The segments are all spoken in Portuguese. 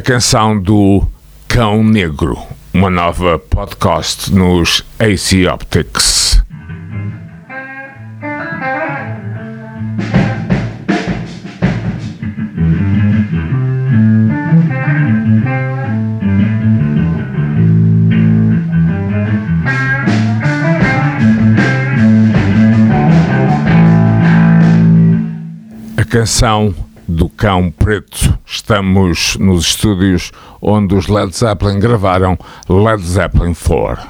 a canção do Cão Negro, uma nova podcast nos AC Optics. A canção do Cão Preto. Estamos nos estúdios onde os Led Zeppelin gravaram Led Zeppelin 4.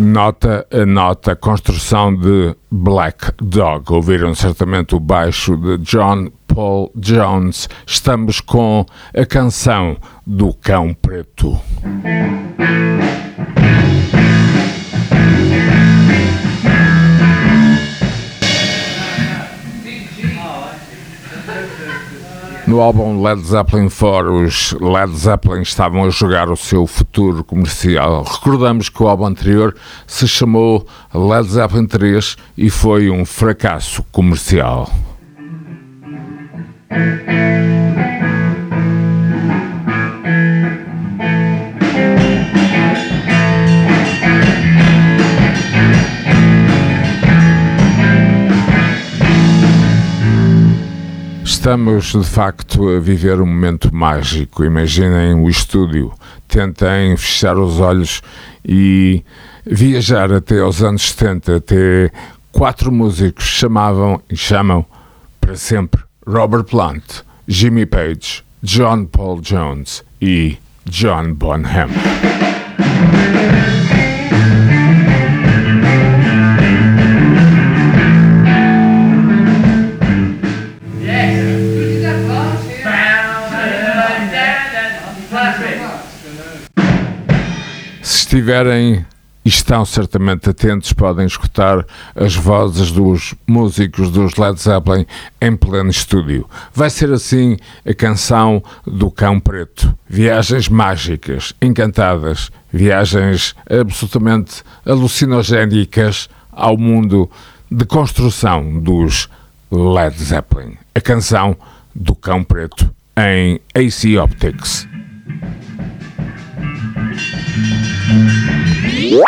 Nota a nota, construção de Black Dog. Ouviram certamente o baixo de John Paul Jones. Estamos com a canção do Cão Preto. No álbum Led Zeppelin 4, os Led Zeppelin estavam a jogar o seu futuro comercial. Recordamos que o álbum anterior se chamou Led Zeppelin 3 e foi um fracasso comercial. Estamos de facto a viver um momento mágico. Imaginem o estúdio, tentem fechar os olhos e viajar até aos anos 70, até quatro músicos chamavam e chamam para sempre Robert Plant, Jimmy Page, John Paul Jones e John Bonham. Estiverem e estão certamente atentos, podem escutar as vozes dos músicos dos Led Zeppelin em pleno estúdio. Vai ser assim a canção do Cão Preto. Viagens mágicas, encantadas, viagens absolutamente alucinogénicas ao mundo de construção dos Led Zeppelin. A canção do Cão Preto em AC Optics. Yeah.